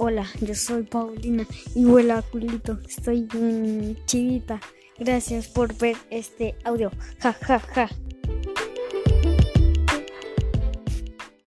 Hola, yo soy Paulina y huela culito. Estoy chivita. Gracias por ver este audio. Ja, ja, ja.